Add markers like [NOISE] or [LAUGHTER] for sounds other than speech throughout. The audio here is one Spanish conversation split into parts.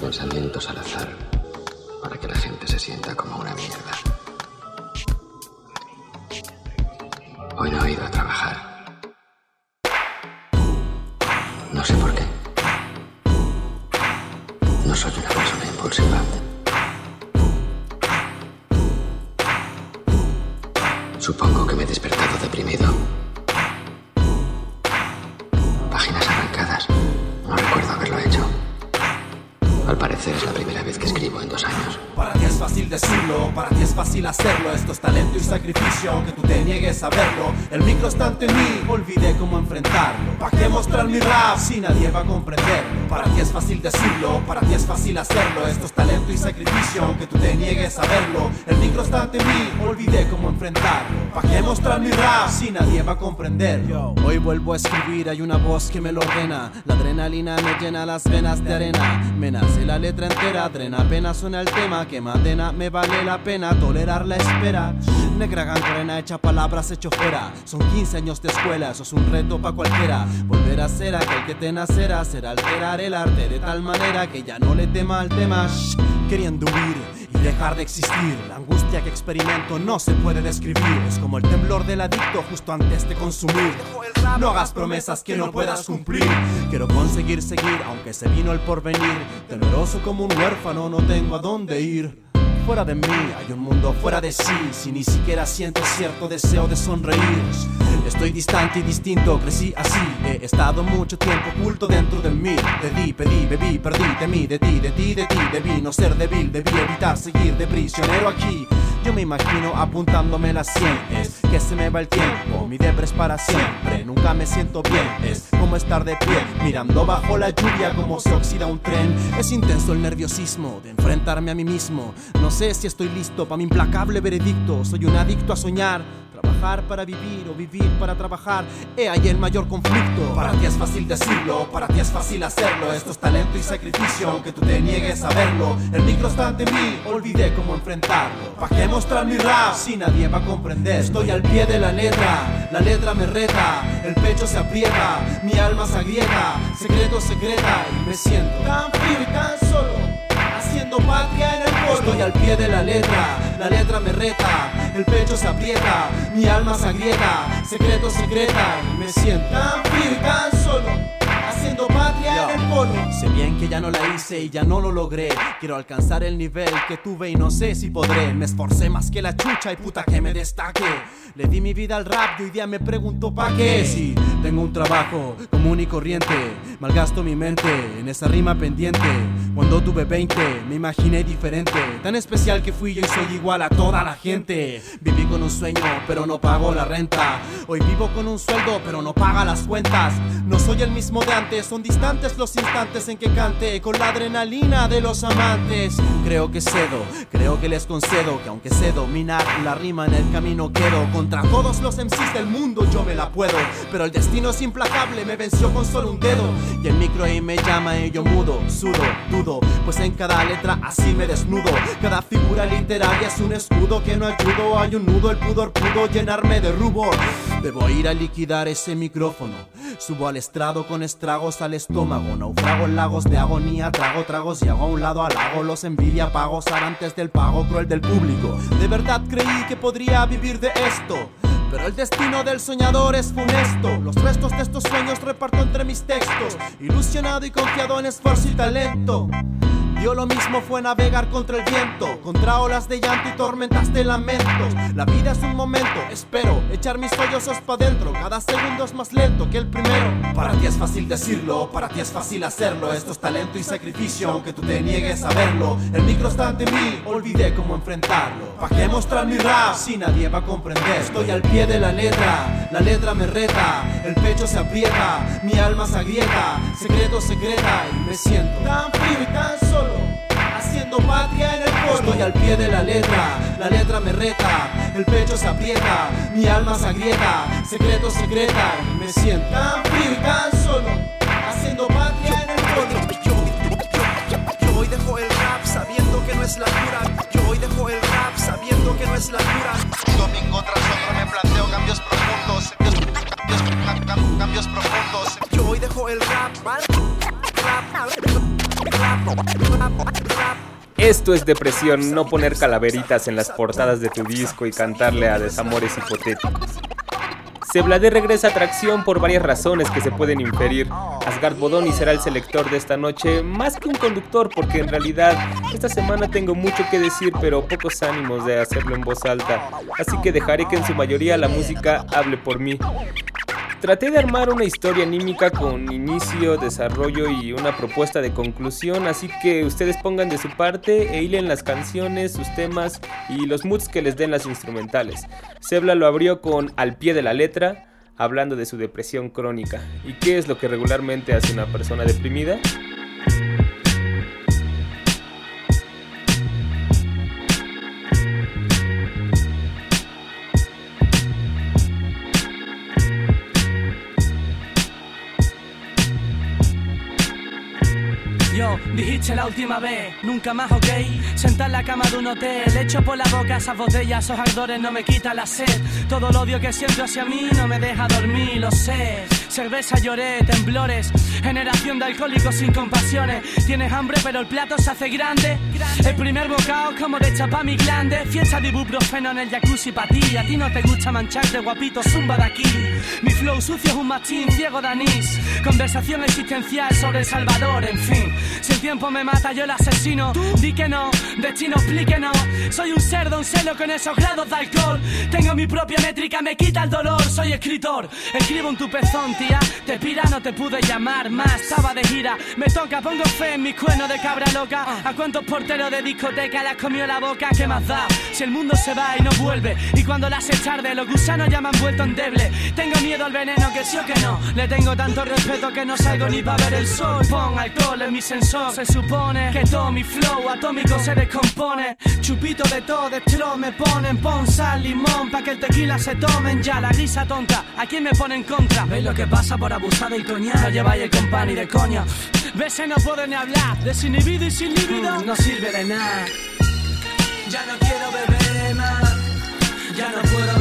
Pensamientos al azar para que la gente se sienta como una mierda. Hoy vuelvo a escribir, hay una voz que me lo ordena. La adrenalina me llena las venas de arena. Me nace la letra entera, drena apenas suena el tema. Que madena me vale la pena tolerar la espera. Negra gangrena hecha palabras hecho fuera. Son 15 años de escuela, eso es un reto pa' cualquiera. Volver a ser aquel que te nacerá, será alterar el arte de tal manera que ya no le tema al tema. Shh, queriendo huir y dejar de existir. La angustia que experimento no se puede describir. Es como el temblor del adicto justo antes de consumir. No hagas promesas que no puedas cumplir. Quiero conseguir seguir, aunque se vino el porvenir. Temeroso como un huérfano, no tengo a dónde ir. Fuera de mí hay un mundo fuera de sí, si ni siquiera siento cierto deseo de sonreír. Estoy distante y distinto, crecí así. He estado mucho tiempo oculto dentro de mí. Te di, pedí, bebí, perdí de mí, de ti, de ti, de ti. Debí no ser débil, debí evitar seguir de prisionero aquí. Yo me imagino apuntándome las 100 Es que se me va el tiempo, mi depre es para siempre Nunca me siento bien, es como estar de pie Mirando bajo la lluvia como se oxida un tren. Es intenso el nerviosismo de enfrentarme a mí mismo. No sé si estoy listo para mi implacable veredicto. Soy un adicto a soñar Trabajar para vivir o vivir para trabajar. He ahí el mayor conflicto. Para ti es fácil decirlo, para ti es fácil hacerlo. Esto es talento y sacrificio, aunque tú te niegues a verlo. El micro está ante mí, olvidé cómo enfrentarlo. ¿Para qué mostrar mi rap si nadie va a comprender? Estoy al pie de la letra, la letra me reta El pecho se aprieta, mi alma se agrieta Secreto secreta y me siento tan frío y tan solo Patria en el polvo Estoy al pie de la letra, la letra me reta El pecho se aprieta, mi alma se agrieta Secreto secreta me siento tan y tan solo Haciendo patria en el polo. Sé bien que ya no la hice y ya no lo logré. Quiero alcanzar el nivel que tuve y no sé si podré. Me esforcé más que la chucha y puta que me destaque. Le di mi vida al rap y hoy día me pregunto pa' qué Si tengo un trabajo común y corriente Malgasto mi mente en esa rima pendiente. Cuando tuve 20 me imaginé diferente. Tan especial que fui yo y soy igual a toda la gente. Viví con un sueño pero no pago la renta. Hoy vivo con un sueldo pero no paga las cuentas. No soy el mismo de antes, son distantes los instantes en que cante Con la adrenalina de los amantes. Creo que cedo, creo que les concedo Que aunque sé dominar la rima en el camino quedo. Contra todos los MCs del mundo yo me la puedo Pero el destino es implacable, me venció con solo un dedo. Y el micro ahí me llama y yo mudo, sudo, dudo Pues en cada letra así me desnudo. Cada figura literaria es un escudo que no ayudo Hay un nudo, el pudor pudo llenarme de rubor. Debo ir a liquidar ese micrófono Subo al estrado con estragos al estómago Naufrago en lagos de agonía Trago tragos y hago a un lado al lago Los envidia pagos antes del pago cruel del público De verdad creí que podría vivir de esto pero el destino del soñador es funesto. Los restos de estos sueños reparto entre mis textos. Ilusionado y confiado en esfuerzo y talento. Dio lo mismo fue navegar contra el viento, contra olas de llanto y tormentas de lamentos. La vida es un momento, espero echar mis sollozos pa' dentro. Cada segundo es más lento que el primero. Para ti es fácil decirlo, para ti es fácil hacerlo. Esto es talento y sacrificio, aunque tú te niegues a verlo. El micro está ante mí, olvidé cómo enfrentarlo. ¿Para qué mostrar mi rap si nadie va a comprender? Estoy al pie de la letra, la letra me reta, el pecho se aprieta, mi alma se agrieta, secreto secreta y me siento tan frío y tan solo haciendo patria en el coro. Estoy al pie de la letra, la letra me reta, el pecho se aprieta, mi alma se agrieta, secreto secreta, me siento tan frío tan solo, haciendo patria en el coro. Yo yo, yo hoy dejo el rap sabiendo que no es la cura. Yo hoy dejo el rap sabiendo que no es la cura. Domingo tras otro me planteo cambios profundos. Cambios, profundos. Yo hoy dejo el rap. Rap, rap, rap, rap. rap. Esto es depresión, no poner calaveritas en las portadas de tu disco y cantarle a desamores hipotéticos. Seblade regresa a atracción por varias razones que se pueden inferir. Asgard Bodoni será el selector de esta noche, más que un conductor, porque en realidad esta semana tengo mucho que decir, pero pocos ánimos de hacerlo en voz alta, así que dejaré que en su mayoría la música hable por mí. Traté de armar una historia anímica con inicio, desarrollo y una propuesta de conclusión, así que ustedes pongan de su parte e hilen las canciones, sus temas y los moods que les den las instrumentales. Sebla lo abrió con Al pie de la letra, hablando de su depresión crónica. ¿Y qué es lo que regularmente hace una persona deprimida? Dijiste la última vez, nunca más, ok. Sentar en la cama de un hotel, echo por la boca esas botellas, esos ardores no me quita la sed. Todo el odio que siento hacia mí no me deja dormir, lo sé. Cerveza lloré, temblores, generación de alcohólicos sin compasiones. Tienes hambre, pero el plato se hace grande. El primer bocado como de chapa mi glande. Fiesta de ibuprofeno en el jacuzzi para ti. A ti no te gusta mancharte, guapito, zumba de aquí. Mi flow sucio es un mastín ciego de. Conversación existencial sobre El Salvador, en fin. Si el tiempo me mata, yo el asesino. Di que no, destino explique no. Soy un cerdo, un celo con esos grados de alcohol. Tengo mi propia métrica, me quita el dolor. Soy escritor, escribo en tu pezón, tía. Te pira, no te pude llamar más. Estaba de gira, me toca, pongo fe en mis cuernos de cabra loca. ¿A cuántos porteros de discoteca las comió la boca? ¿Qué más da? Si el mundo se va y no vuelve. Y cuando las es tarde, los gusanos ya me han vuelto endeble. Tengo miedo al veneno, que sí o que no. Le tengo tanto respeto que no salgo ni para ver el sol. Pon alcohol en mi sensor. Se supone que todo mi flow atómico se descompone. Chupito de todo, de tro me ponen. Pon sal, limón, pa' que el tequila se tomen ya. La risa tonta, ¿a quién me pone en contra? ¿Veis lo que pasa por abusar del coñac? No lleváis el company de coño. Ves, no puedo ni hablar. Desinhibido y sin líbido, no sirve de nada. Ya no quiero beber más. Ya no puedo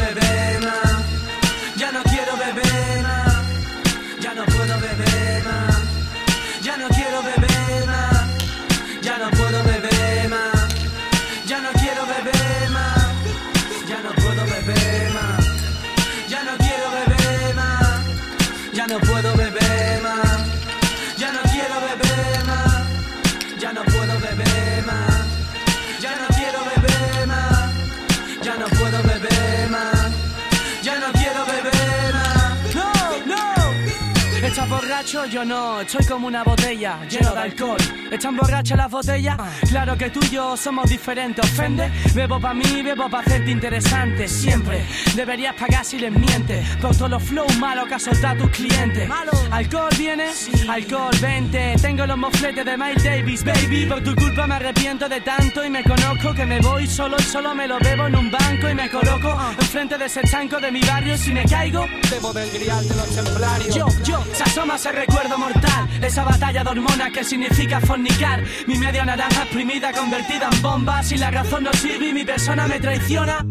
borracho? Yo no, estoy como una botella lleno de alcohol. ¿Están borrachas las botellas? Claro que tú y yo somos diferentes. ¿Ofende? Bebo pa' mí, bebo pa' hacerte interesante. Siempre deberías pagar si les mientes. Por todos los flows malos que has soltado tus clientes. ¿Alcohol viene? Alcohol, vente. Tengo los mofletes de Miles Davis, baby. Por tu culpa me arrepiento de tanto y me conozco que me voy solo y solo me lo bebo en un banco y me coloco enfrente de ese chanco de mi barrio. y Si me caigo, debo del grial de los templarios. Yo, yo, se asoma ese recuerdo mortal. Esa batalla de hormonas que significa fornicar. Mi media naranja exprimida convertida en bomba. Si la razón no sirve y mi persona me traiciona.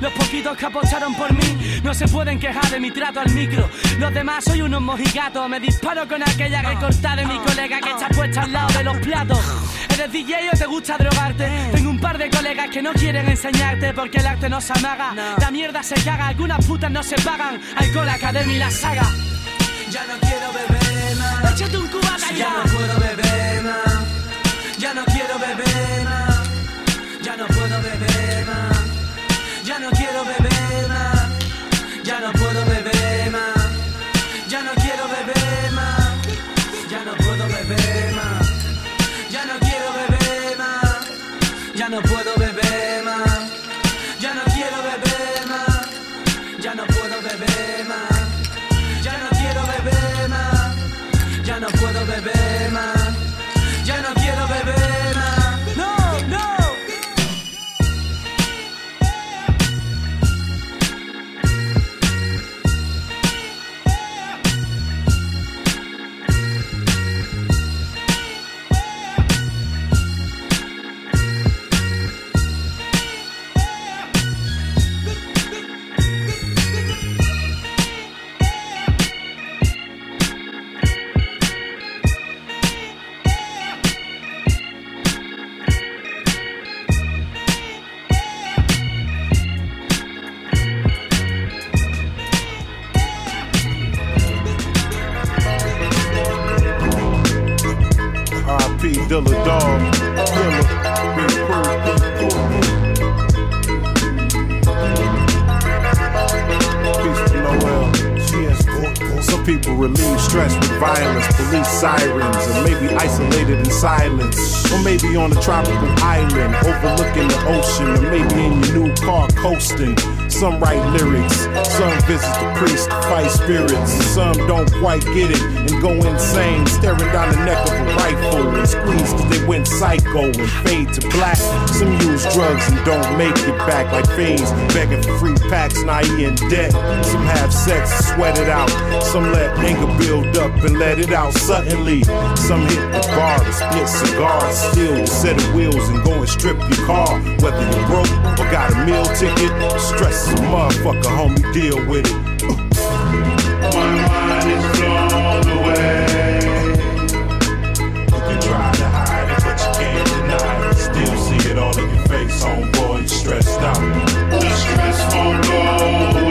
Los poquitos que apostaron por mí no se pueden quejar de mi trato al micro. Los demás soy unos mojigatos. Me disparo con aquella recortada de mi colega que está puesta al lado de los platos. ¿Eres DJ o te gusta drogarte? Tengo un par de colegas que no quieren enseñarte porque el arte no se amaga. La mierda se caga, algunas putas no se pagan. Alcohol Academy la saga. Ya no quiero beber. Échate un cubata ya. Ya no puedo beber más. Ya no quiero beber más. Ya no puedo beber más. Ya no quiero beber people relieve stress with violence, police sirens, or maybe isolated in silence. Or maybe on a tropical island, overlooking the ocean, or maybe in your new car coasting. Some write lyrics, some visit the priest to fight spirits, some don't quite get it and go insane, staring down the neck of a rifle and squeeze cause they went psycho and fade to black. Some use drugs and don't make it back like fiends, begging for free packs, naive in debt. Some have sex, sweat it out. Some let anger build up and let it out suddenly. Some hit the bar and split cigars, steal the set of wheels and go and strip your car. Whether you're broke or got a meal ticket, stress a motherfucker, homie, deal with it. My mind is blown away. You can try to hide it, but you can't deny it. Still see it all in your face, homeboy, stressed out. The stress won't go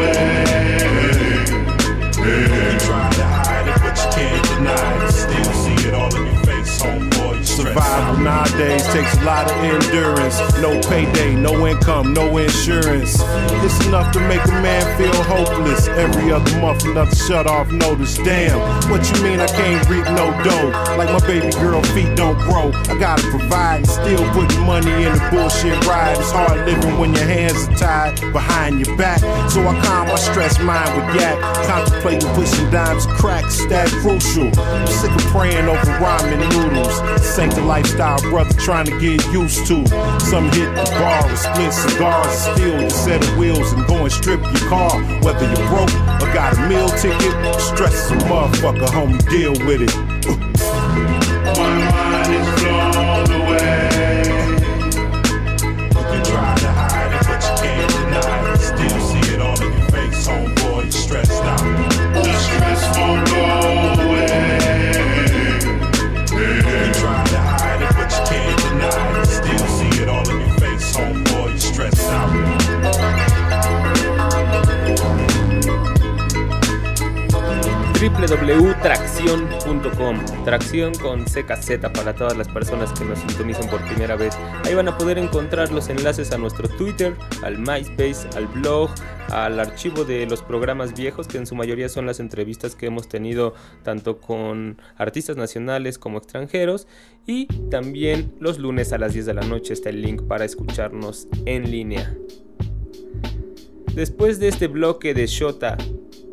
nowadays takes a lot of endurance. No payday, no income, no insurance. It's enough to make a man feel hopeless. Every other month, another shut off notice. Damn, what you mean I can't reap no dough? Like my baby girl feet don't grow. I gotta provide still putting money in the bullshit ride. It's hard living when your hands are tied behind your back. So I calm my stressed mind with yak. Contemplating pushing dimes, cracks, that crucial. I'm sick of praying over ramen noodles. This ain't lifestyle, brother, trying to get used to. Some hit the bar with split cigars, steal your set of wheels and go and strip your car. Whether you're broke or got a meal ticket, stress is a motherfucker, homie, deal with it. www.tracción.com Tracción con CKZ para todas las personas que nos sintonizan por primera vez. Ahí van a poder encontrar los enlaces a nuestro Twitter, al MySpace, al blog, al archivo de los programas viejos, que en su mayoría son las entrevistas que hemos tenido tanto con artistas nacionales como extranjeros. Y también los lunes a las 10 de la noche está el link para escucharnos en línea. Después de este bloque de Shota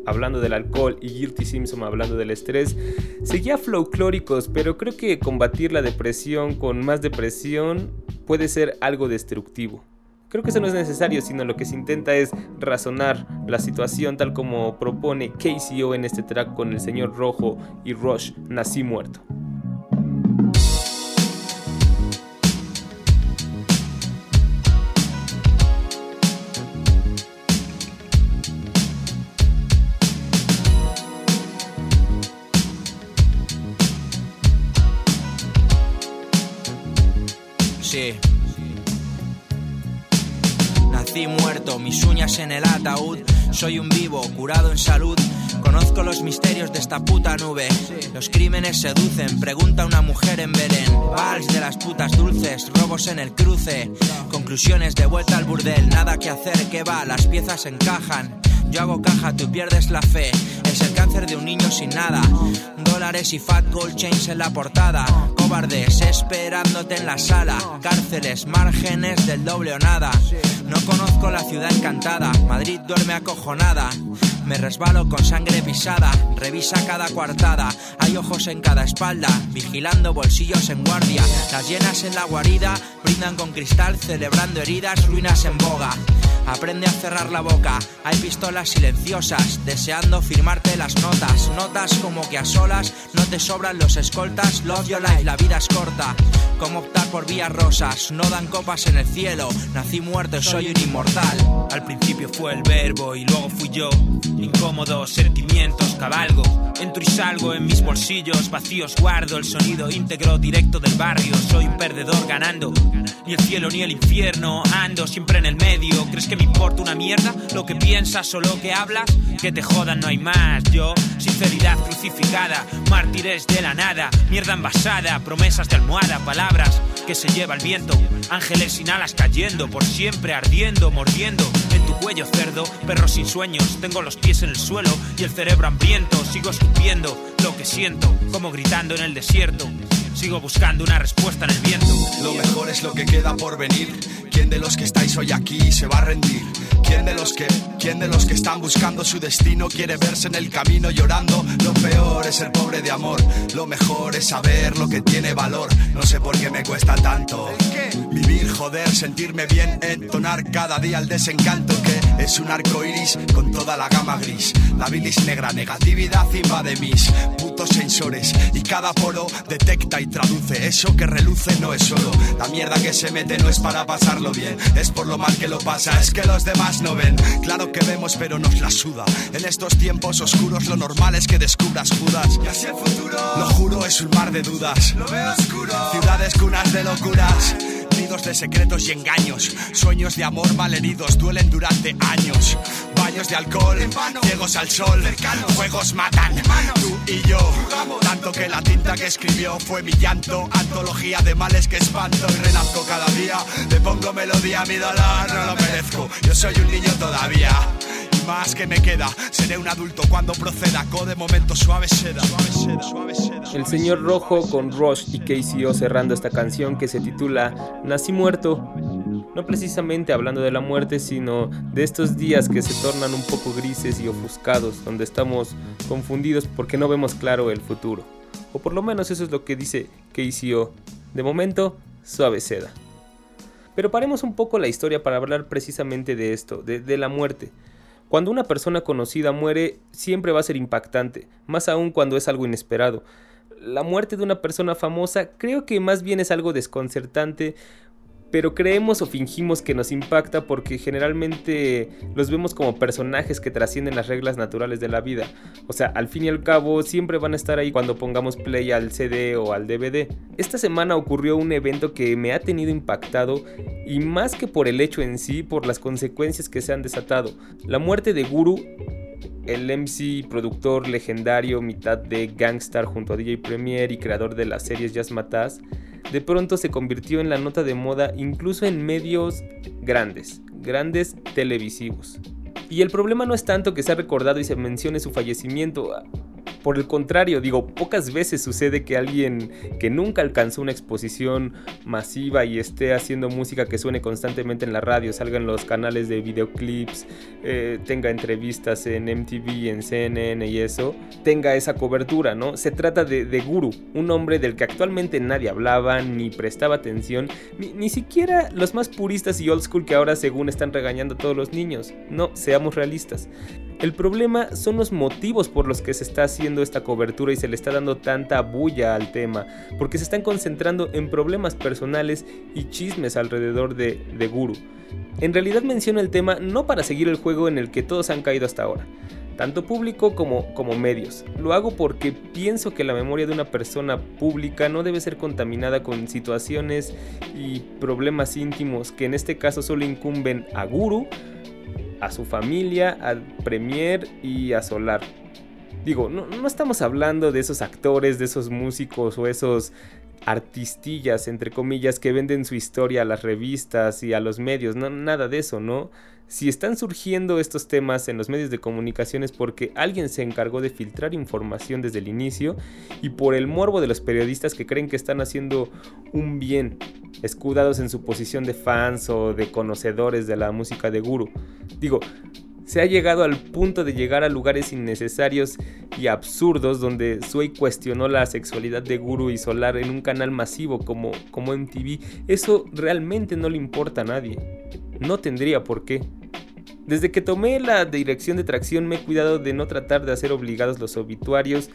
hablando del alcohol y Guilty Simpson hablando del estrés, seguía folclóricos, pero creo que combatir la depresión con más depresión puede ser algo destructivo. Creo que eso no es necesario, sino lo que se intenta es razonar la situación tal como propone KCO en este track con el señor Rojo y Rush, Nací Muerto. Nací muerto, mis uñas en el ataúd. Soy un vivo, curado en salud. Conozco los misterios de esta puta nube. Los crímenes seducen, pregunta una mujer en Belén. Vals de las putas dulces, robos en el cruce. Conclusiones de vuelta al burdel, nada que hacer, que va, las piezas encajan. Yo hago caja, tú pierdes la fe. Es el cáncer de un niño sin nada. Dólares y fat gold chains en la portada. Cobardes esperándote en la sala. Cárceles, márgenes del doble o nada. No conozco la ciudad encantada. Madrid duerme acojonada. Me resbalo con sangre pisada. Revisa cada coartada. Hay ojos en cada espalda. Vigilando bolsillos en guardia. Las llenas en la guarida. Brindan con cristal celebrando heridas. Ruinas en boga. Aprende a cerrar la boca. Hay pistolas silenciosas, deseando firmarte las notas. Notas como que a solas no te sobran los escoltas. Love your life, la vida es corta. Como optar por vías rosas, no dan copas en el cielo. Nací muerto, soy un inmortal. Al principio fue el verbo y luego fui yo. Incómodos sentimientos cabalgo. Entro y salgo en mis bolsillos vacíos. Guardo el sonido íntegro directo del barrio. Soy un perdedor ganando. ni el cielo ni el infierno. Ando siempre en el medio. ¿Crees que me importa una mierda lo que piensas o lo que hablas? Que te jodan, no hay más. Yo, sinceridad crucificada, mártires de la nada, mierda envasada, promesas de almohada, palabras que se lleva el viento, ángeles sin alas cayendo, por siempre ardiendo, mordiendo en tu cuello cerdo, perro sin sueños, tengo los pies en el suelo y el cerebro hambriento, sigo escupiendo lo que siento, como gritando en el desierto. Sigo buscando una respuesta en el viento. Lo mejor es lo que queda por venir. ¿Quién de los que estáis hoy aquí se va a rendir? ¿Quién de los que, quién de los que están buscando su destino quiere verse en el camino llorando? Lo peor es el pobre de amor. Lo mejor es saber lo que tiene valor. No sé por qué me cuesta tanto. Vivir, joder, sentirme bien, entonar cada día el desencanto que es un arco iris con toda la gama gris. La bilis negra, negatividad invade mis putos sensores y cada poro detecta y traduce. Eso que reluce no es solo. La mierda que se mete no es para pasarlo bien, es por lo mal que lo pasa. Es que los demás no ven. Claro que vemos, pero nos la suda. En estos tiempos oscuros, lo normal es que descubras Judas. Y así el futuro, lo juro, es un mar de dudas. Lo veo oscuro. Ciudades cunas de locuras de secretos y engaños, sueños de amor malheridos duelen durante años, baños de alcohol, ciegos al sol, juegos matan, tú y yo, tanto que la tinta que escribió fue mi llanto, antología de males que espanto y renazco cada día, le pongo melodía a mi dolor, no lo merezco, yo soy un niño todavía. El señor Rojo con Rush y KCO cerrando esta canción que se titula Nací muerto. No precisamente hablando de la muerte, sino de estos días que se tornan un poco grises y ofuscados, donde estamos confundidos porque no vemos claro el futuro. O por lo menos eso es lo que dice KCO. De momento, suave seda. Pero paremos un poco la historia para hablar precisamente de esto, de la muerte. Cuando una persona conocida muere, siempre va a ser impactante, más aún cuando es algo inesperado. La muerte de una persona famosa creo que más bien es algo desconcertante, pero creemos o fingimos que nos impacta porque generalmente los vemos como personajes que trascienden las reglas naturales de la vida. O sea, al fin y al cabo siempre van a estar ahí cuando pongamos play al CD o al DVD. Esta semana ocurrió un evento que me ha tenido impactado y más que por el hecho en sí, por las consecuencias que se han desatado. La muerte de Guru el MC productor legendario, mitad de Gangstar junto a DJ Premier y creador de las series Jazz Matas, de pronto se convirtió en la nota de moda incluso en medios grandes, grandes televisivos. Y el problema no es tanto que se ha recordado y se mencione su fallecimiento, por el contrario, digo, pocas veces sucede que alguien que nunca alcanzó una exposición masiva y esté haciendo música que suene constantemente en la radio, salga en los canales de videoclips, eh, tenga entrevistas en MTV, en CNN y eso, tenga esa cobertura, ¿no? Se trata de, de Guru, un hombre del que actualmente nadie hablaba ni prestaba atención, ni, ni siquiera los más puristas y old school que ahora según están regañando a todos los niños. No, seamos realistas. El problema son los motivos por los que se está haciendo esta cobertura y se le está dando tanta bulla al tema, porque se están concentrando en problemas personales y chismes alrededor de, Guru. En realidad menciono el tema no para seguir el juego en el que todos han caído hasta ahora, tanto público como, como medios. Lo hago porque pienso que la memoria de una persona pública no debe ser contaminada con situaciones y problemas íntimos que en este caso solo incumben a Guru, a su familia, al Premier y a Solar. Digo, no, no, estamos hablando de esos actores, de esos músicos o esos artistillas, entre comillas, que venden su historia a las revistas y a los medios, no, nada de eso, ¿no? Si están surgiendo estos temas en los medios de comunicación es porque alguien se encargó de filtrar información desde el inicio y por el morbo de los periodistas que creen que están haciendo un bien, escudados en su posición de fans o de conocedores de la música de Guru. Digo, se ha llegado al punto de llegar a lugares innecesarios y absurdos donde Sway cuestionó la sexualidad de Guru y Solar en un canal masivo como, como MTV. Eso realmente no le importa a nadie. No tendría por qué. Desde que tomé la dirección de tracción me he cuidado de no tratar de hacer obligados los obituarios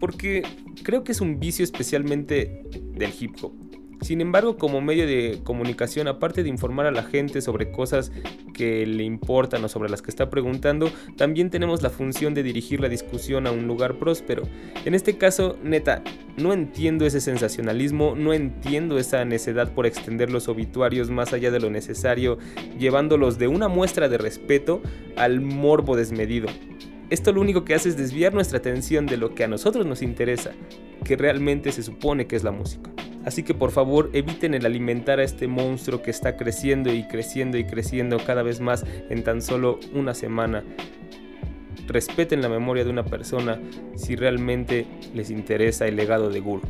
porque creo que es un vicio especialmente del hip hop. Sin embargo, como medio de comunicación, aparte de informar a la gente sobre cosas que le importan o sobre las que está preguntando, también tenemos la función de dirigir la discusión a un lugar próspero. En este caso, neta, no entiendo ese sensacionalismo, no entiendo esa necedad por extender los obituarios más allá de lo necesario, llevándolos de una muestra de respeto al morbo desmedido. Esto lo único que hace es desviar nuestra atención de lo que a nosotros nos interesa, que realmente se supone que es la música. Así que por favor eviten el alimentar a este monstruo que está creciendo y creciendo y creciendo cada vez más en tan solo una semana. Respeten la memoria de una persona si realmente les interesa el legado de Gur.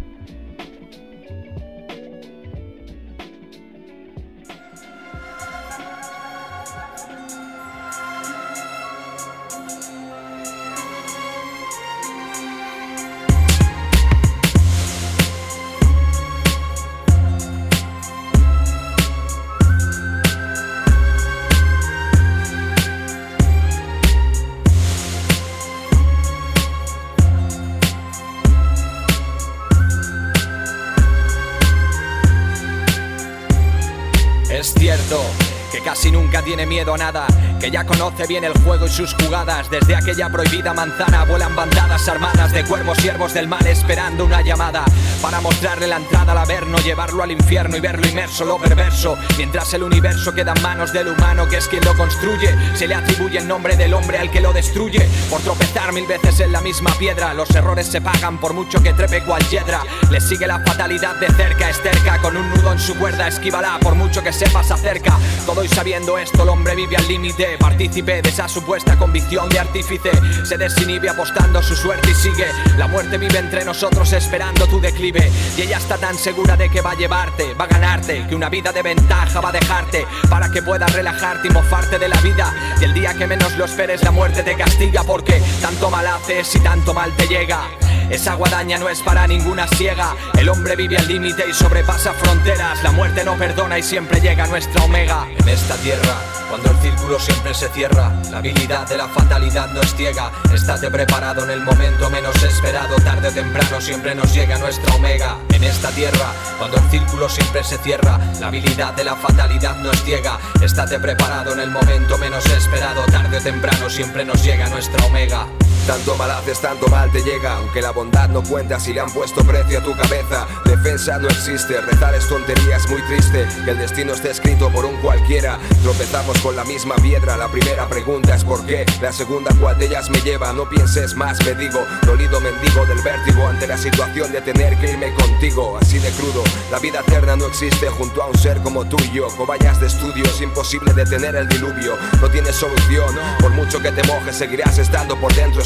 Miedo a nada, que ya conoce bien el juego y sus jugadas. Desde aquella prohibida manzana vuelan bandadas armadas de cuervos siervos del mal esperando una llamada para mostrarle la entrada al averno, llevarlo al infierno y verlo inmerso, lo perverso. Mientras el universo queda en manos del humano que es quien lo construye, se le atribuye el nombre del hombre al que lo destruye. Por tropezar mil veces en la misma piedra, los errores se pagan por mucho que trepe cual hiedra. Le sigue la fatalidad de cerca, es cerca, con un nudo en su cuerda, esquivará por mucho que sepas acerca. Todo y sabiendo esto el hombre vive al límite, partícipe de esa supuesta convicción de artífice. Se desinhibe apostando su suerte y sigue. La muerte vive entre nosotros esperando tu declive. Y ella está tan segura de que va a llevarte, va a ganarte, que una vida de ventaja va a dejarte para que puedas relajarte y mofarte de la vida. Y el día que menos lo esperes, la muerte te castiga porque tanto mal haces y tanto mal te llega. Esa guadaña no es para ninguna ciega. El hombre vive al límite y sobrepasa fronteras. La muerte no perdona y siempre llega nuestra omega. En esta tierra, cuando el círculo siempre se cierra, la habilidad de la fatalidad no es ciega. Estate preparado en el momento menos esperado. Tarde o temprano siempre nos llega nuestra omega. En esta tierra, cuando el círculo siempre se cierra, la habilidad de la fatalidad no es ciega. Estate preparado en el momento menos esperado. Tarde o temprano siempre nos llega nuestra omega. Tanto mal haces, tanto mal te llega. Aunque la bondad no cuenta si le han puesto precio a tu cabeza. Defensa no existe, rezar es tontería, es muy triste. Que el destino esté escrito por un cualquiera. Tropezamos con la misma piedra. La primera pregunta es por qué. La segunda, ¿cuál de ellas me lleva? No pienses más, me digo. Dolido mendigo del vértigo ante la situación de tener que irme contigo. Así de crudo, la vida eterna no existe junto a un ser como tú y yo. Cobayas de estudio, es imposible detener el diluvio. No tienes solución, por mucho que te mojes, seguirás estando por dentro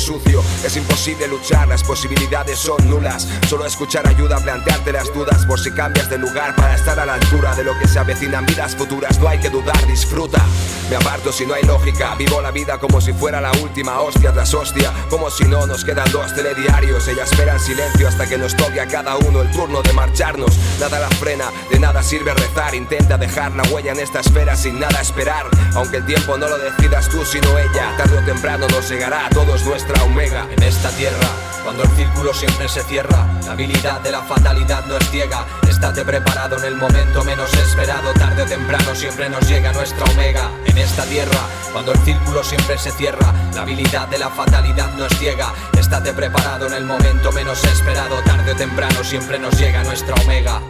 imposible luchar, las posibilidades son nulas. Solo escuchar ayuda a plantearte las dudas por si cambias de lugar para estar a la altura de lo que se avecinan vidas futuras. No hay que dudar, disfruta. Me aparto si no hay lógica. Vivo la vida como si fuera la última hostia tras hostia. Como si no nos quedan dos telediarios. Ella espera en silencio hasta que nos toque a cada uno el turno de marcharnos. Nada la frena, de nada sirve rezar. Intenta dejar la huella en esta esfera sin nada esperar. Aunque el tiempo no lo decidas tú sino ella. Tarde o temprano nos llegará a todos nuestra omega en esta tierra. Cuando el círculo siempre se cierra, la habilidad de la fatalidad no es ciega. Estate preparado en el momento menos esperado, tarde o temprano siempre nos llega nuestra omega. En esta tierra, cuando el círculo siempre se cierra, la habilidad de la fatalidad no es ciega. Estate preparado en el momento menos esperado, tarde o temprano siempre nos llega nuestra omega.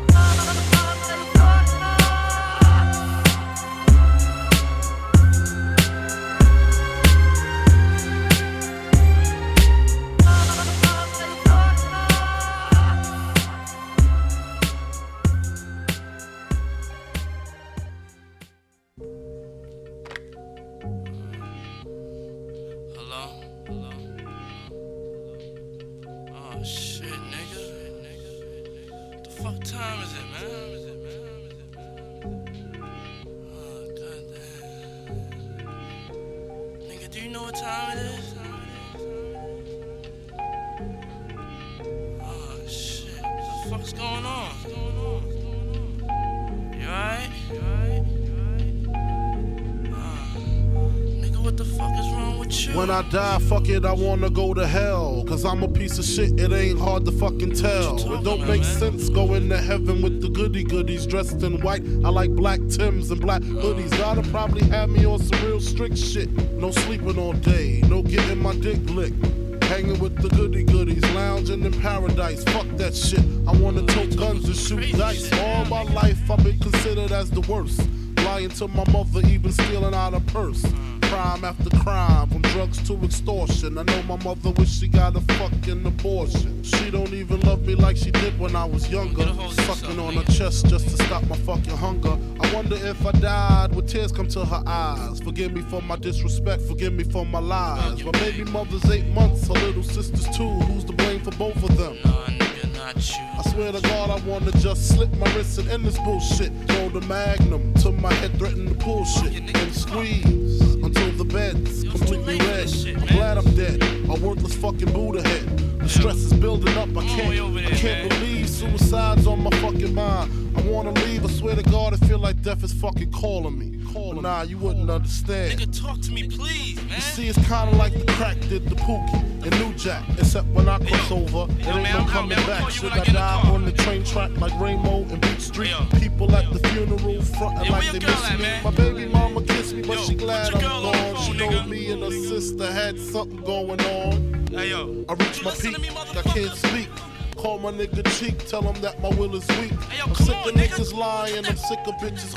Fuck it, I wanna go to hell. Cause I'm a piece of shit, it ain't hard to fucking tell. It don't make sense going to heaven with the goody goodies dressed in white. I like black Tims and black hoodies. Gotta probably have me on some real strict shit. No sleeping all day, no getting my dick licked. Hanging with the goody goodies, lounging in paradise. Fuck that shit. I wanna tote guns and shoot dice. All my life I've been considered as the worst. Lying to my mother, even stealing out a purse. Crime after crime, from drugs to extortion. I know my mother wish she got a fucking abortion. She don't even love me like she did when I was younger. Sucking on her chest just to stop my fucking hunger. I wonder if I died, would tears come to her eyes? Forgive me for my disrespect, forgive me for my lies. My baby mother's eight months, her little sister's two. Who's to blame for both of them? I swear to God, I wanna just slip my wrist and end this bullshit. Throw the magnum to my head, threaten to pull shit and squeeze until the bed's completely red. I'm glad I'm dead. A worthless fucking Buddha head. The stress is building up. I can't, I can't believe suicide's on my fucking mind. I wanna leave. I swear to God, I feel like death is fucking calling me. Calling. Nah, you wouldn't understand. Nigga, talk to me, please, man. You see, it's kinda like the crack did the Pookie and New Jack. Except when I cross over, it ain't no coming back. Should I die on the train track like Rainbow and Beat Street? People at the funeral frontin' like they miss me. My baby mama kissed me, but she glad I'm gone. She know me and her sister had something going on. I reach my peak, I can't speak. Call my nigga cheek, tell him that my will is weak. I'm sick of lying, I'm sick of bitches.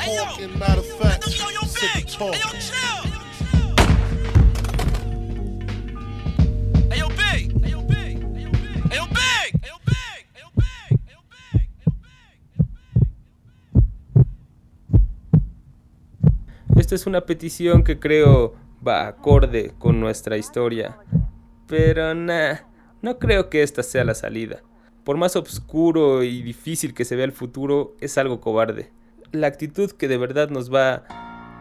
Matter of fact, I'm sick of talking. Esta es una petición que creo va acorde con nuestra historia. Pero nah, no creo que esta sea la salida. Por más oscuro y difícil que se vea el futuro, es algo cobarde. La actitud que de verdad nos va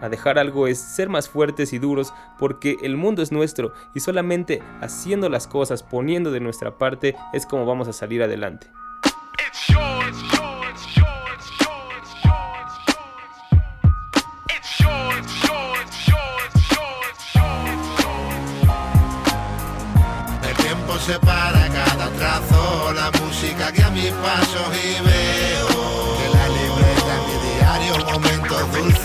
a dejar algo es ser más fuertes y duros porque el mundo es nuestro y solamente haciendo las cosas, poniendo de nuestra parte, es como vamos a salir adelante. Mis pasos y veo. Que la libreta mi diario, momentos dulces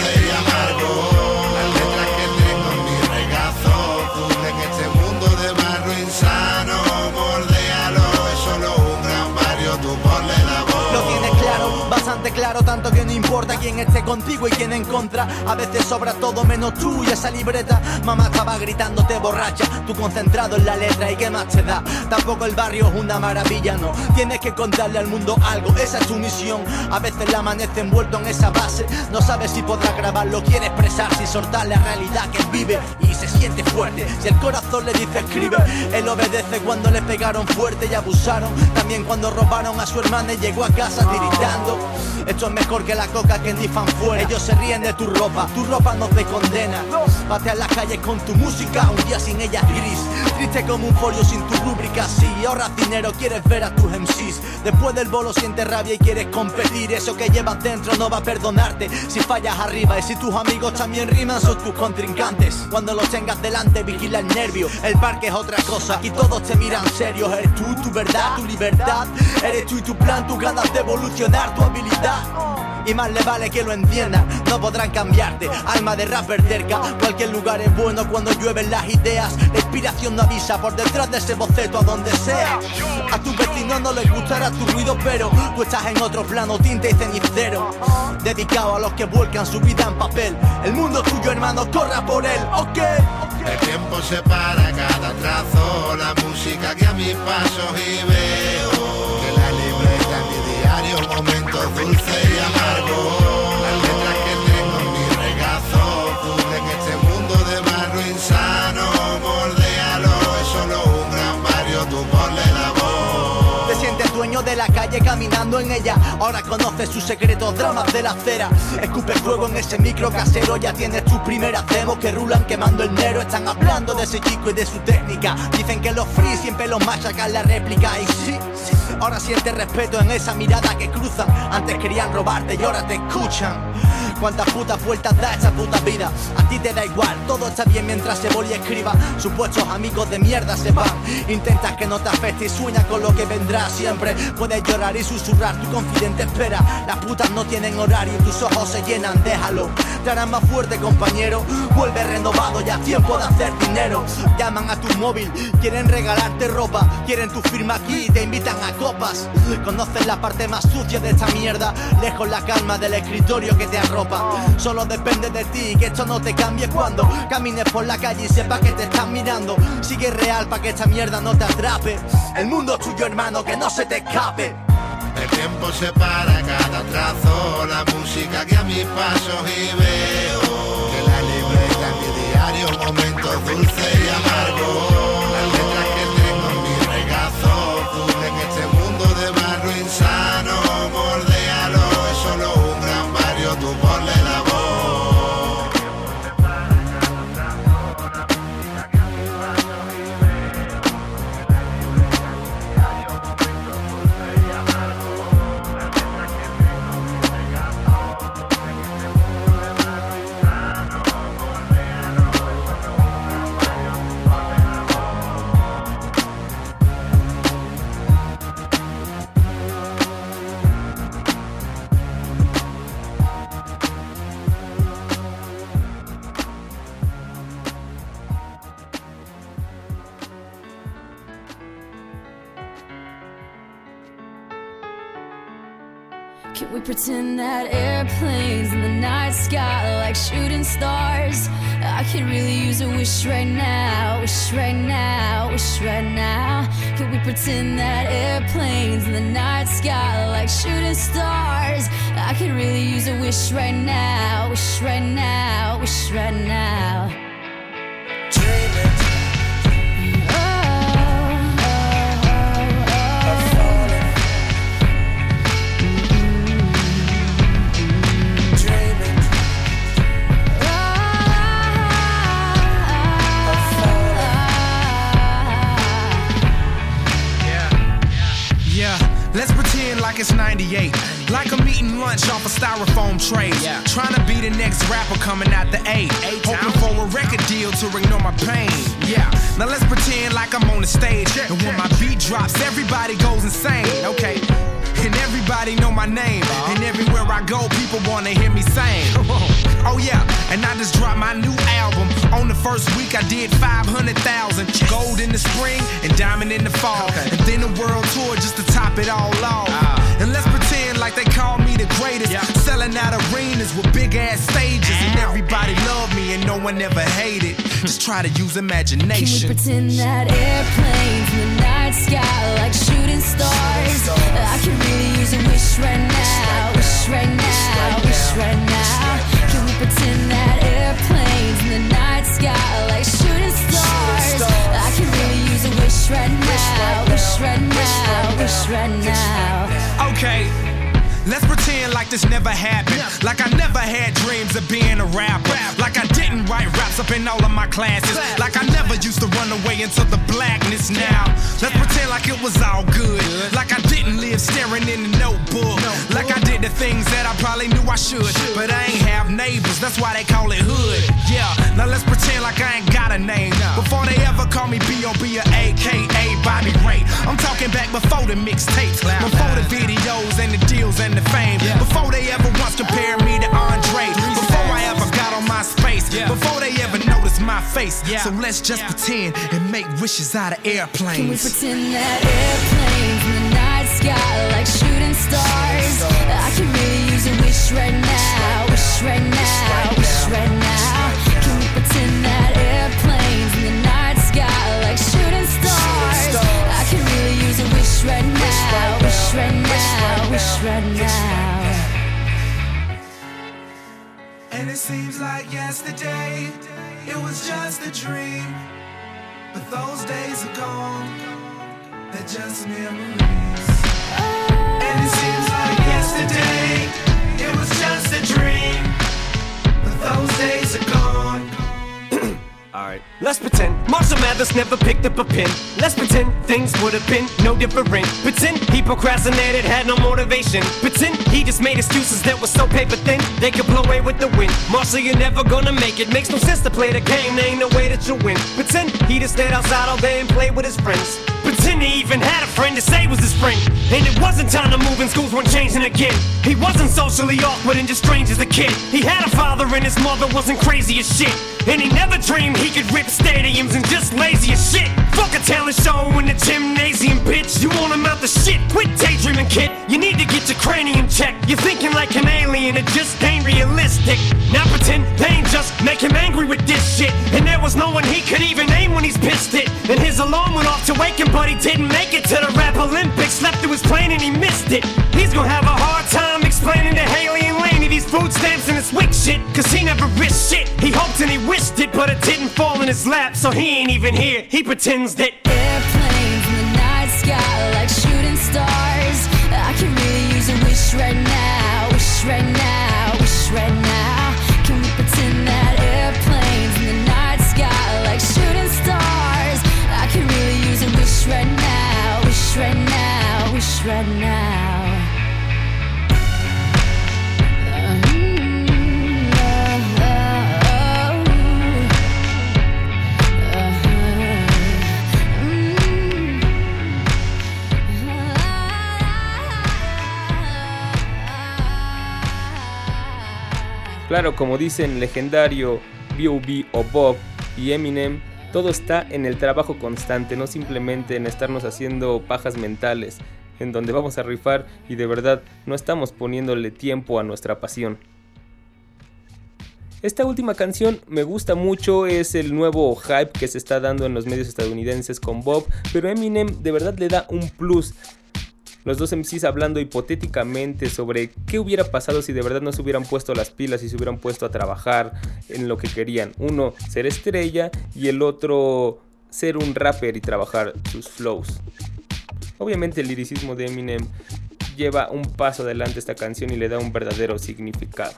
claro, tanto que no importa quién esté contigo y quién en contra. A veces sobra todo menos tú y esa libreta. Mamá estaba gritándote borracha, tú concentrado en la letra y qué más te da. Tampoco el barrio es una maravilla, no. Tienes que contarle al mundo algo, esa es tu misión. A veces la amanece envuelto en esa base. No sabes si podrá grabarlo, quiere expresarse y soltar la realidad que vive y siente fuerte. Si el corazón le dice escribe, él obedece cuando le pegaron fuerte y abusaron. También cuando robaron a su hermana y llegó a casa tiritando. Esto es mejor que la coca que nifan fuera. Ellos se ríen de tu ropa, tu ropa no te condena. Pateas las calles con tu música, un día sin ella gris. Triste como un folio sin tu rúbrica. Si ahorras dinero, quieres ver a tus MCs. Después del bolo sientes rabia y quieres competir. Eso que llevas dentro no va a perdonarte si fallas arriba. Y si tus amigos también riman, son tus contrincantes. Cuando los tengas delante, vigila el nervio. El parque es otra cosa, aquí todos te miran serios. Eres tú, tu verdad, tu libertad. Eres tú y tu plan, tus ganas de evolucionar, tu habilidad. Y más le vale que lo entiendan, no podrán cambiarte. Alma de rapper cerca, cualquier lugar es bueno cuando llueven las ideas. La inspiración no avisa por detrás de ese boceto a donde sea. A tu vecino no les gustará tu ruido, pero tú estás en otro plano, tinta y cenicero. Dedicado a los que vuelcan su vida en papel. El mundo tuyo, hermano, corra por él, ok. El tiempo separa cada trazo, la música que a mis pasos y veo. Dulces y amargos. Las letras que tengo en mi regazo, en este mundo de barro insano. Mordéalo, es solo un gran barrio, tú ponle la voz. Te sientes dueño de la calle caminando en ella. Ahora conoces sus secretos, dramas de la acera. Escupe fuego en ese micro casero. Ya tienes tus primeras demos que rulan quemando el nero. Están hablando de ese chico y de su técnica. Dicen que los free siempre los machacan la réplica. Y sí, ahora sientes respeto en esa mirada que cruzan. Antes querían robarte y ahora te escuchan. Cuántas putas vueltas da esa puta vida. A ti te da igual, todo está bien mientras se y escriba. Supuestos amigos de mierda se van. Intentas que no te afecte y sueña con lo que vendrá siempre. Puedes llorar y susurrar, tu confidente espera. Las putas no tienen horario y tus ojos se llenan, déjalo. Te harán más fuerte, compañero. Vuelve renovado, ya tiempo de hacer dinero. Llaman a tu móvil, quieren regalarte ropa. Quieren tu firma aquí y te invitan a copas. Conocen la parte más sucia de esta mierda. Lejos la calma del escritorio que te arropa. Solo depende de ti que esto no te cambie cuando camines por la calle y sepas que te están mirando. Sigue real para que esta mierda no te atrape. El mundo es tuyo, hermano, que no se te escape. El tiempo separa cada trazo, la música que a mis pasos y veo. Que la libreta mi diario, momentos dulces y amargos. That airplanes in the night sky like shooting stars? I could really use a wish right now, wish right now, wish right now. Can we pretend that airplanes in the night sky like shooting stars? I could really use a wish right now, wish right now, wish right now. Yeah, let's pretend like it's 98. Like I'm eating lunch off a styrofoam tray. Trying to be the next rapper coming out the A. Hoping for a record deal to ignore my pain. Yeah, now let's pretend like I'm on the stage. And when my beat drops, everybody goes insane. Okay. And everybody know my name. And everywhere I go, people wanna hear me sing. Oh yeah, and I just dropped my new album. On the first week, I did 500,000. Gold in the spring and diamond in the fall. And then a world tour just to top it all off. Ah. And let's pretend like they call me the greatest. Selling out arenas with big ass stages. And everybody love me and no one ever hated. [LAUGHS] Just try to use imagination. Can we imagination. pretend that airplanes in the like shooting stars? I could really use a wish right now, wish right now, wish right now. Can we pretend that airplanes in the night sky like shooting stars? I could really use a wish right now, wish right now, wish right now. Okay. Let's pretend like this never happened. Like I never had dreams of being a rapper. Like I didn't write raps up in all of my classes. Like I never used to run away into the blackness now. Let's pretend like it was all good. Like I didn't live staring in the notebook. Like I did the things that I probably knew I should. But I ain't have neighbors, that's why they call it hood. Yeah, now let's pretend like I ain't got a name. Before they ever call me B.O.B. or AKA Bobby Ray. I'm talking back before the mixtapes, before the videos and the deals and the fame. Before they ever once compared me to Andre. Before I ever got on my space. Before they ever noticed my face. So let's just pretend and make wishes out of airplanes. Can we airplanes. pretend that airplanes in the night sky are like shooting stars? I can never picked up a pen. Let's pretend things would have been no different. Pretend he procrastinated, had no motivation. Pretend he just made excuses that were so paper thin they could blow away with the wind. Marshall, you're never gonna make it. Makes no sense to play the game, there ain't no way that you'll win. Pretend he just stayed outside all day and played with his friends. Pretend he even had a friend to say was his friend. And it wasn't time to move and schools weren't changing again. He wasn't socially awkward and just strange as a kid. He had a father and his mother wasn't crazy as shit. And he never dreamed he could rip stadiums and just lazy as shit. Fuck a talent show in the gymnasium, bitch. You want him out the shit? Quit daydreaming, kid. You need to get your cranium checked. You're thinking like an alien, it just ain't realistic. Now pretend ain't just make him angry with this shit. And there was no one he could even name when he's pissed it. And his alarm went off to wake him, but he didn't make it to the rap Olympics. Slept through his plane and he missed it. He's gonna have a hard time explaining to Haley and Laney these food stamps and this weak shit. Cause he never risked shit. He hoped and he wished it, but it didn't fall in his lap. So he ain't even here. He pretends that Airplanes in the night sky like shooting stars. Wish right now, wish right now, Claro, como dicen legendario B.O.B. o Bob y Eminem, todo está en el trabajo constante, no simplemente en estarnos haciendo pajas mentales, en donde vamos a rifar y de verdad no estamos poniéndole tiempo a nuestra pasión. Esta última canción me gusta mucho, es el nuevo hype que se está dando en los medios estadounidenses con Bob, pero Eminem de verdad le da un plus. Los dos MCs hablando hipotéticamente sobre qué hubiera pasado si de verdad no se hubieran puesto las pilas y se hubieran puesto a trabajar en lo que querían. Uno, ser estrella y el otro, ser un rapper y trabajar sus flows. Obviamente el liricismo de Eminem lleva un paso adelante esta canción y le da un verdadero significado.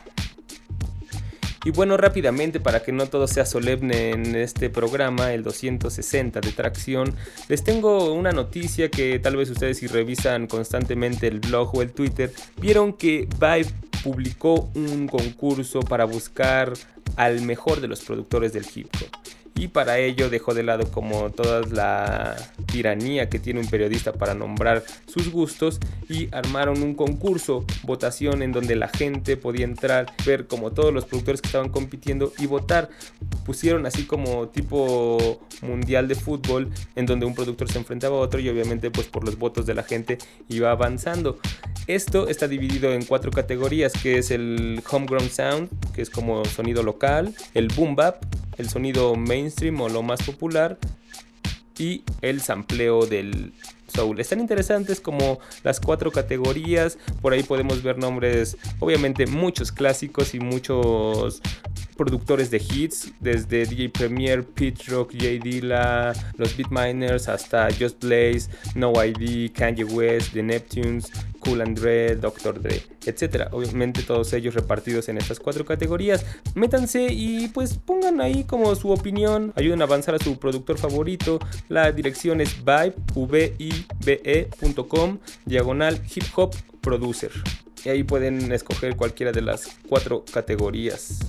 Y bueno, rápidamente, para que no todo sea solemne en este programa, el 260 de tracción, les tengo una noticia que tal vez ustedes si revisan constantemente el blog o el Twitter, vieron que Vibe publicó un concurso para buscar al mejor de los productores del hip hop y para ello dejó de lado como toda la tiranía que tiene un periodista para nombrar sus gustos y armaron un concurso, votación en donde la gente podía entrar, ver como todos los productores que estaban compitiendo y votar. Pusieron así como tipo mundial de fútbol en donde un productor se enfrentaba a otro y obviamente pues por los votos de la gente iba avanzando. Esto está dividido en cuatro categorías que es el homegrown sound, que es como sonido local, el boom bap, el sonido mainstream o lo más popular y el sampleo del soul. Están interesantes como las cuatro categorías, por ahí podemos ver nombres, obviamente muchos clásicos y muchos productores de hits, desde DJ Premier, Pete Rock, J Dilla, los Beatminers, hasta Just Blaze, No ID, Kanye West, The Neptunes, Cool and Dre, Dr. Dre, etc. Obviamente todos ellos repartidos en estas cuatro categorías. Métanse y pues pongan ahí como su opinión, ayuden a avanzar a su productor favorito. La dirección es vibe.com diagonal hip hop producer. Y ahí pueden escoger cualquiera de las cuatro categorías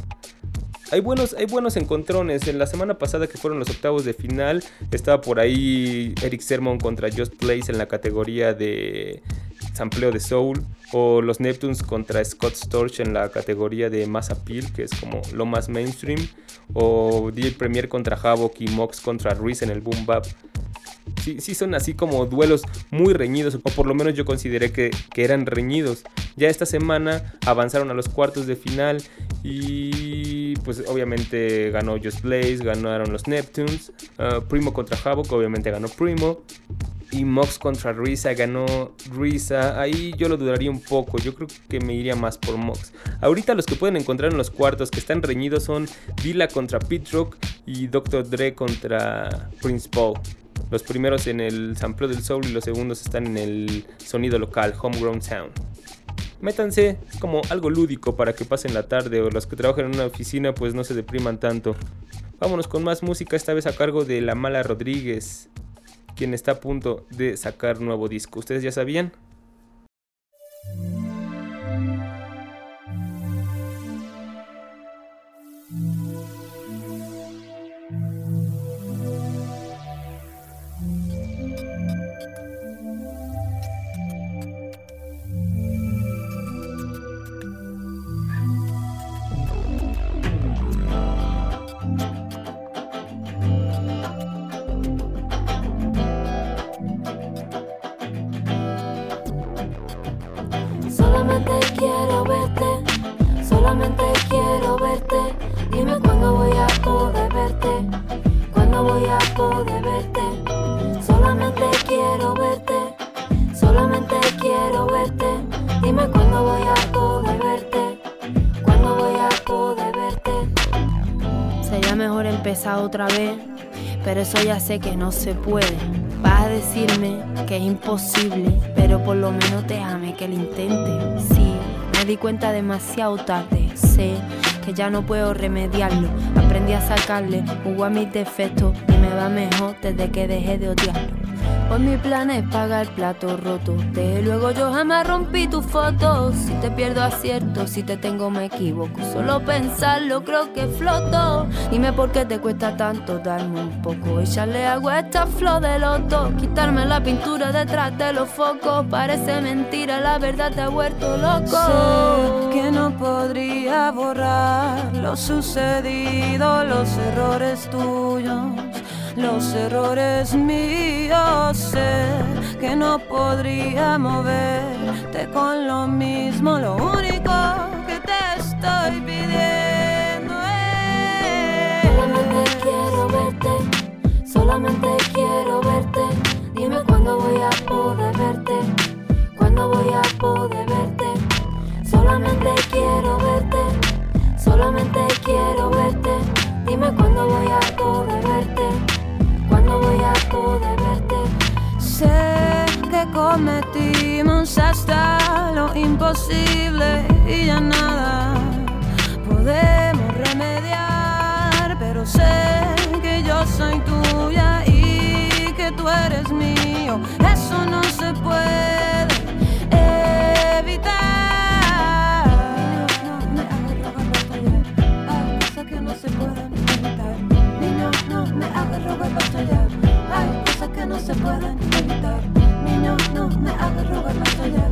hay buenos, hay buenos encontrones. En la semana pasada que fueron los octavos de final, estaba por ahí Eric Sermon contra Just Blaze en la categoría de sampleo de soul. O los Neptunes contra Scott Storch en la categoría de mass appeal, que es como lo más mainstream. O DJ Premier contra Havoc y Mox contra Ruiz en el boom bap. Sí, son así como duelos muy reñidos, o por lo menos yo consideré que, que, eran reñidos. Ya esta semana avanzaron a los cuartos de final y pues obviamente ganó Just Blaze, ganaron los Neptunes, uh, Primo contra Havoc, obviamente ganó Primo. Y Mox contra Risa ganó Risa. Ahí yo lo dudaría un poco. Yo creo que me iría más por Mox. Ahorita los que pueden encontrar en los cuartos que están reñidos son Dilla contra Pete Rock y Dr. Dre contra Prince Paul. Los primeros en el sample del soul y los segundos están en el sonido local, homegrown sound. Métanse, como algo lúdico para que pasen la tarde o los que trabajan en una oficina pues no se depriman tanto. Vámonos con más música, esta vez a cargo de La Mala Rodríguez, quien está a punto de sacar nuevo disco. ¿Ustedes ya sabían? Otra vez, pero eso ya sé que no se puede. Vas a decirme que es imposible, pero por lo menos déjame que lo intente. Sí, me di cuenta demasiado tarde, sé que ya no puedo remediarlo. Aprendí a sacarle jugo a mis defectos y me va mejor desde que dejé de odiarlo. Hoy mi plan es pagar plato roto. De luego yo jamás rompí tus fotos. Si te pierdo acierto, si te tengo me equivoco. Solo pensarlo creo que floto. Dime por qué te cuesta tanto darme un poco. Echarle agua a esta flor de loto. Quitarme la pintura detrás de los focos. Parece mentira, la verdad te ha vuelto loco. Sé que no podría borrar lo sucedido, los errores tuyos los errores míos. Sé que no podría moverte con lo mismo. Lo único que te estoy pidiendo es. Solamente quiero verte, solamente quiero verte. Dime cuándo voy a poder verte, cuándo voy a poder verte. Solamente quiero verte, solamente quiero verte. Dime cuándo voy a poder verte voy a poder verte. Sé que cometimos hasta lo imposible y ya nada podemos remediar, pero sé que yo soy tuya y que tú eres mío. Eso no se puede hay cosas que no se pueden evitar. Niño, no me hagas rogar más allá.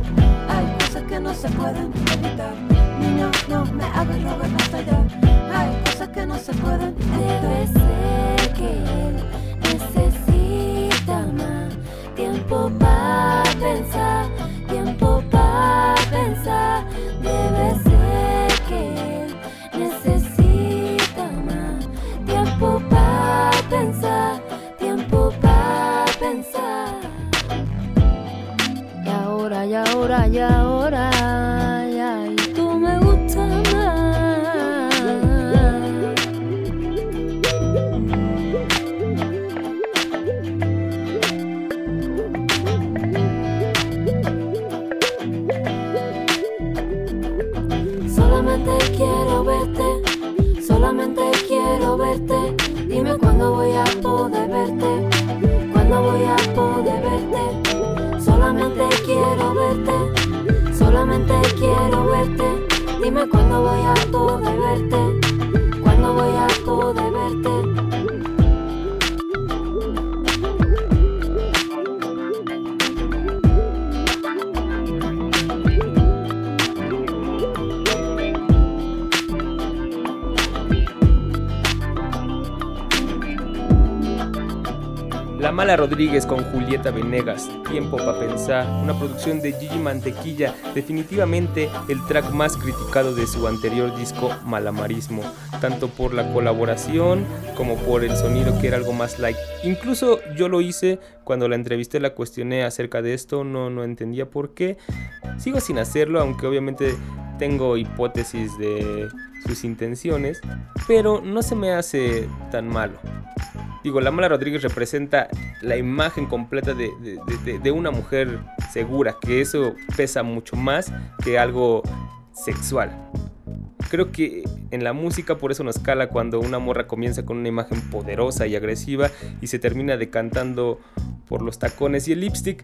Hay cosas que no se pueden evitar. Niño, no me hagas rogar más allá. Hay cosas que no se pueden evitar. Debe ser que él necesita más tiempo para pensar, tiempo para pensar. Debe ser para pensar. y ahora, y ahora, y Tiempo para pensar, una producción de Gigi Mantequilla, definitivamente el track más criticado de su anterior disco Malamarismo, tanto por la colaboración como por el sonido que era algo más light. Incluso yo lo hice cuando la entrevisté, la cuestioné acerca de esto, no, no entendía por qué. Sigo sin hacerlo, aunque obviamente tengo hipótesis de sus intenciones, pero no se me hace tan malo. Digo, la Mala Rodríguez representa la imagen completa de, una mujer segura, que eso pesa mucho más que algo sexual. Creo que en la música por eso nos cala cuando una morra comienza con una imagen poderosa y agresiva y se termina decantando por los tacones y el lipstick.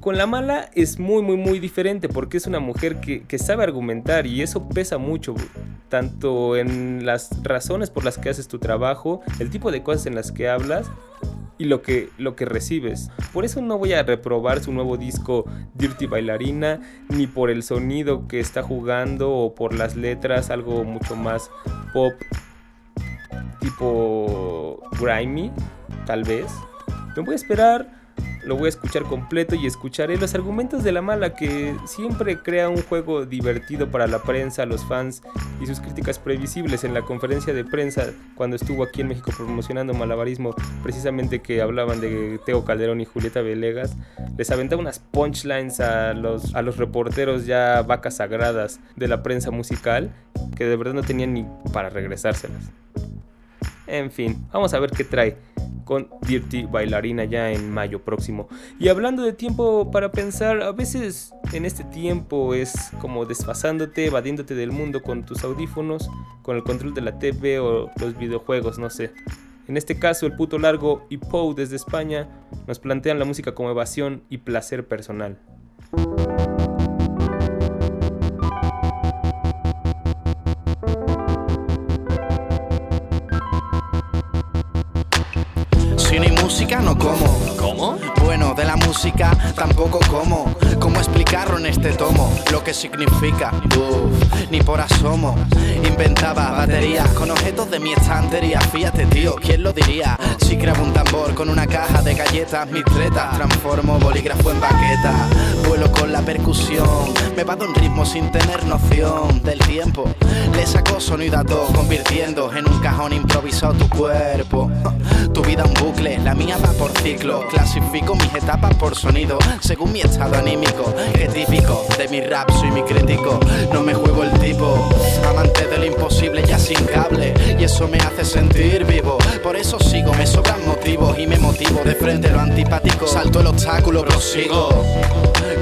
Con la mala es muy muy muy diferente porque es una mujer que, sabe argumentar y eso pesa mucho, tanto en las razones por las que haces tu trabajo, el tipo de cosas en las que hablas y lo que, lo que recibes. Por eso no voy a reprobar su nuevo disco Dirty Bailarina, ni por el sonido que está jugando o por las letras, algo mucho más pop, tipo grimy, tal vez. Me voy a esperar lo voy a escuchar completo y escucharé los argumentos de la mala que siempre crea un juego divertido para la prensa, los fans y sus críticas previsibles en la conferencia de prensa cuando estuvo aquí en México promocionando malabarismo, precisamente que hablaban de Teo Calderón y Julieta Velegas, les aventaba unas punchlines a los, a los reporteros ya vacas sagradas de la prensa musical que de verdad no tenían ni para regresárselas. En fin, vamos a ver qué trae con Dirty Bailarina ya en mayo próximo. Y hablando de tiempo para pensar, a veces en este tiempo es como desfasándote, evadiéndote del mundo con tus audífonos, con el control de la TV o los videojuegos, no sé. En este caso, el puto largo y Poe desde España nos plantean la música como evasión y placer personal. No hay música, no como. ¿Cómo? Bueno, de la música tampoco como. ¿Cómo explicarlo en este tomo? Lo que significa, Uf, ni por asomo. Inventaba baterías con objetos de mi estantería. Fíjate, tío, ¿quién lo diría? Si grabo un tambor con una caja de galletas, mis tretas. Transformo bolígrafo en baqueta. Vuelo con la percusión. Me va un ritmo sin tener noción del tiempo. Le saco sonido a todo, convirtiendo en un cajón improvisado tu cuerpo. Tu vida un bucle, la mía va por ciclo. Clasifico mis etapas por sonido, según mi estado anímico. Que típico de mi rap, soy mi crítico. No me juego el tipo, amante del imposible ya sin cable. Y eso me hace sentir vivo. Por eso sigo, me sobran motivos y me motivo de frente lo antipático. Salto el obstáculo, prosigo.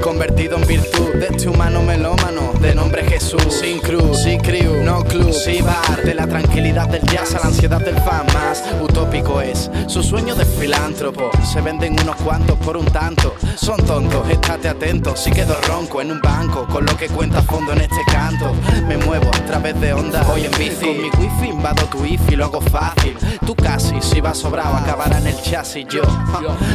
Convertido en virtud de este humano melómano, de nombre Jesús. Sin cruz, sin crew, no club, sin bar. De la tranquilidad del jazz a la ansiedad del fan, más utópico es su sueño de filántropo. Se venden unos cuantos por un tanto. Son tontos, estate atento. Si quedo ronco en un banco, con lo que cuenta a fondo en este canto. Me muevo a través de ondas. Hoy en bici, con mi wifi invado tu wifi, lo hago fácil. Tú casi, si vas sobrado, acabará en el chasis. Yo,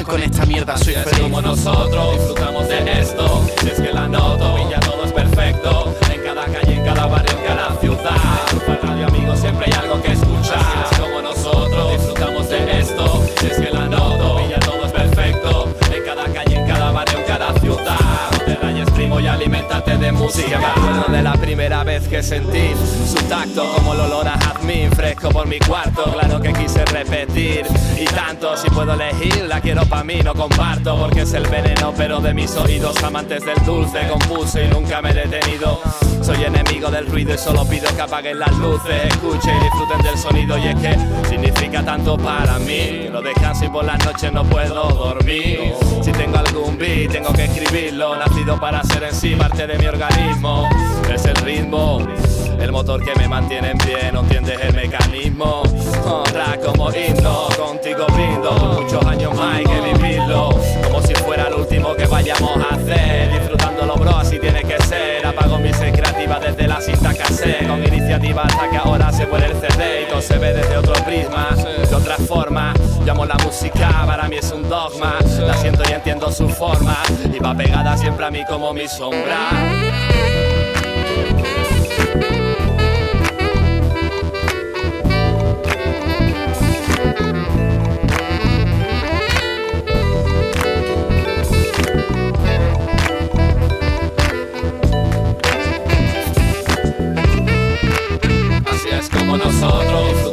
con esta mierda soy Es feliz. como nosotros disfrutamos de esto. Si es que la noto y ya todo es perfecto. En cada calle, en cada barrio, en cada ciudad. Para radio, amigos, siempre hay algo que escuchar. De música. me acuerdo de la primera vez que sentí su tacto como el olor a jazmín fresco por mi cuarto. Claro que quise repetir y tanto si puedo elegir la quiero pa' mí, no comparto porque es el veneno pero de mis oídos amantes del dulce compuse y nunca me he detenido. Soy enemigo del ruido y solo pido que apaguen las luces, escuchen y disfruten del sonido y es que significa tanto para mí. Lo descanso y por las noches no puedo dormir. Si tengo algún beat tengo que escribirlo, nacido para ser en sí parte de mi organismo. Es el ritmo. El motor que me mantiene en pie, no entiendes el mecanismo. Honra como himno, contigo brindo. Muchos años más hay que vivirlo. Como si fuera el último que vayamos a hacer. Disfrutándolo, bro, así tiene que ser. Apago mi creativa desde la cinta cassette. Con iniciativa hasta que ahora se muere el CD y todo se ve desde otro prisma. De otra forma, llamo la música, para mí es un dogma. Su forma. Y va pegada siempre a mí como mi sombra. Así es como nosotros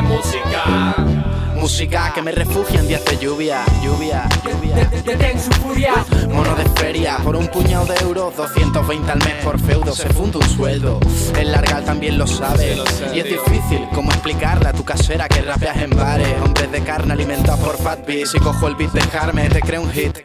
de música. música que me refugia en días de lluvia, lluvia, lluvia. Detén su furia. Mono de feria, por un puñado de euros, 220 al mes por feudo, se funda un sueldo. El largal también lo sabe, y es difícil como explicarle a tu casera que rapeas en bares. Hombres de carne alimentados por fat beats, si cojo el beat de Jarme, te creo un hit.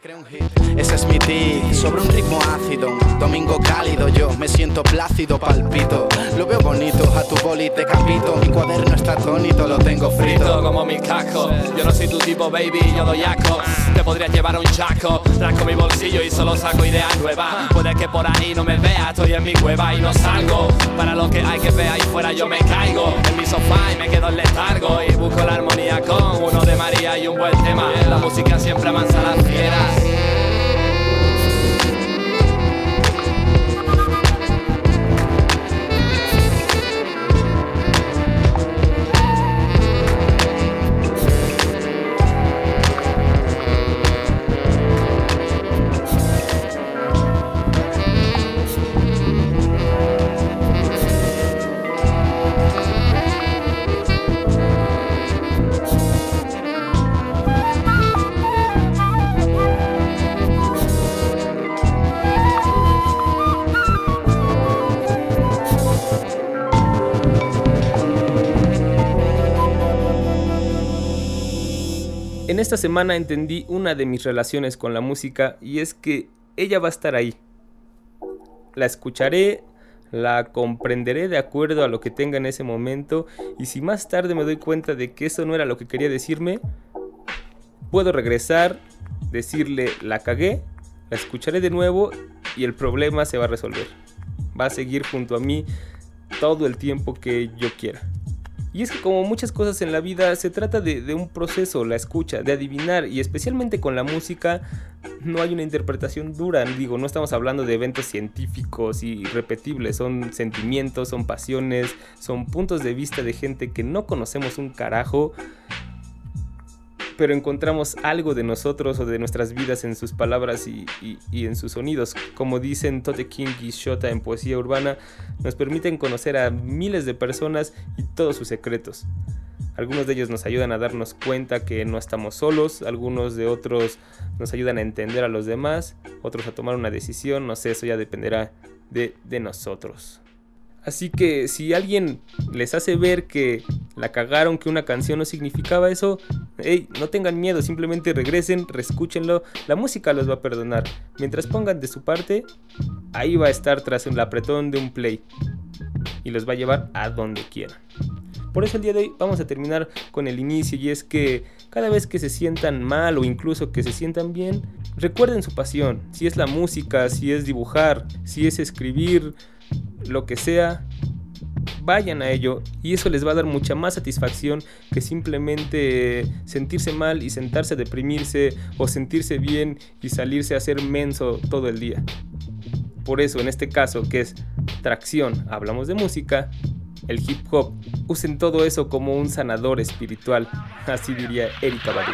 Ese es mi tic, sobre un ritmo ácido, domingo cálido, yo me siento plácido, palpito. Lo veo bonito, a tu boli te capito, mi cuaderno está atónito, lo tengo frito. como mi casco. Yo no soy tu tipo, baby, yo doy asco. Te podrías llevar un chaco, rasco mi bolsillo y solo saco ideas nuevas. Puede que por ahí no me veas, estoy en mi cueva y no salgo. Para lo que hay que ver ahí fuera yo me caigo. En mi sofá y me quedo en letargo y busco la armonía con uno de María y un buen tema. La música siempre avanza a las fieras. Esta semana entendí una de mis relaciones con la música y es que ella va a estar ahí. La escucharé, la comprenderé de acuerdo a lo que tenga en ese momento y si más tarde me doy cuenta de que eso no era lo que quería decirme, puedo regresar, decirle la cagué, la escucharé de nuevo y el problema se va a resolver. Va a seguir junto a mí todo el tiempo que yo quiera. Y es que como muchas cosas en la vida se trata de, un proceso, la escucha, de adivinar y especialmente con la música no hay una interpretación dura, digo, no estamos hablando de eventos científicos y repetibles, son sentimientos, son pasiones, son puntos de vista de gente que no conocemos un carajo pero encontramos algo de nosotros o de nuestras vidas en sus palabras y, en sus sonidos. Como dicen Tote King y Shota en Poesía Urbana, nos permiten conocer a miles de personas y todos sus secretos. Algunos de ellos nos ayudan a darnos cuenta que no estamos solos, algunos de otros nos ayudan a entender a los demás, otros a tomar una decisión, no sé, eso ya dependerá de, de nosotros. Así que si alguien les hace ver que la cagaron, que una canción no significaba eso, hey, no tengan miedo, simplemente regresen, reescúchenlo, la música los va a perdonar. Mientras pongan de su parte, ahí va a estar tras el apretón de un play y los va a llevar a donde quieran. Por eso el día de hoy vamos a terminar con el inicio y es que cada vez que se sientan mal o incluso que se sientan bien, recuerden su pasión, si es la música, si es dibujar, si es escribir, lo que sea, vayan a ello y eso les va a dar mucha más satisfacción que simplemente sentirse mal y sentarse a deprimirse o sentirse bien y salirse a hacer menso todo el día. Por eso en este caso que es tracción, hablamos de música, el hip hop, usen todo eso como un sanador espiritual, así diría Erika Badu.